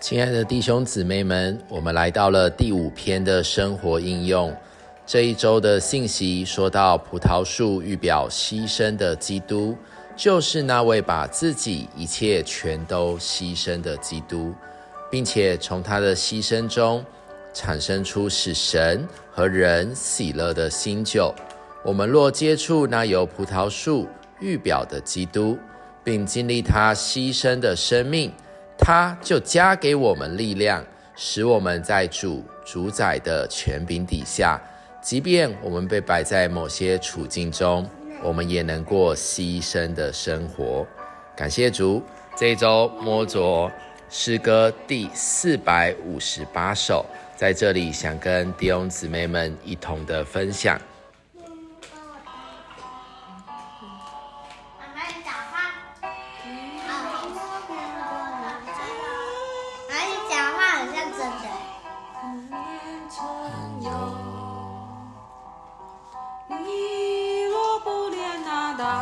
亲爱的弟兄姊妹们，我们来到了第五篇的生活应用。这一周的信息说到，葡萄树预表牺牲的基督，就是那位把自己一切全都牺牲的基督，并且从他的牺牲中产生出使神和人喜乐的新酒。我们若接触那由葡萄树预表的基督，并经历他牺牲的生命。他就加给我们力量，使我们在主主宰的权柄底下，即便我们被摆在某些处境中，我们也能过牺牲的生活。感谢主，这一周摸着诗歌第四百五十八首，在这里想跟弟兄姊妹们一同的分享。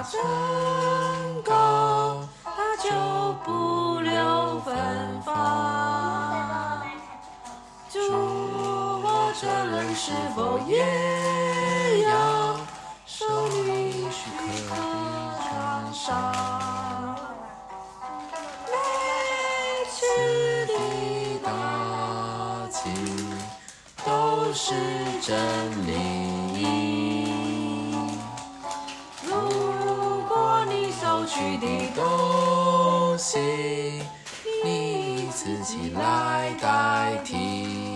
身高，他就不留芬芳。主，我这人是否也要受你许可的创伤？每次的打都是真理。如果你失去的东西，你自己来代替。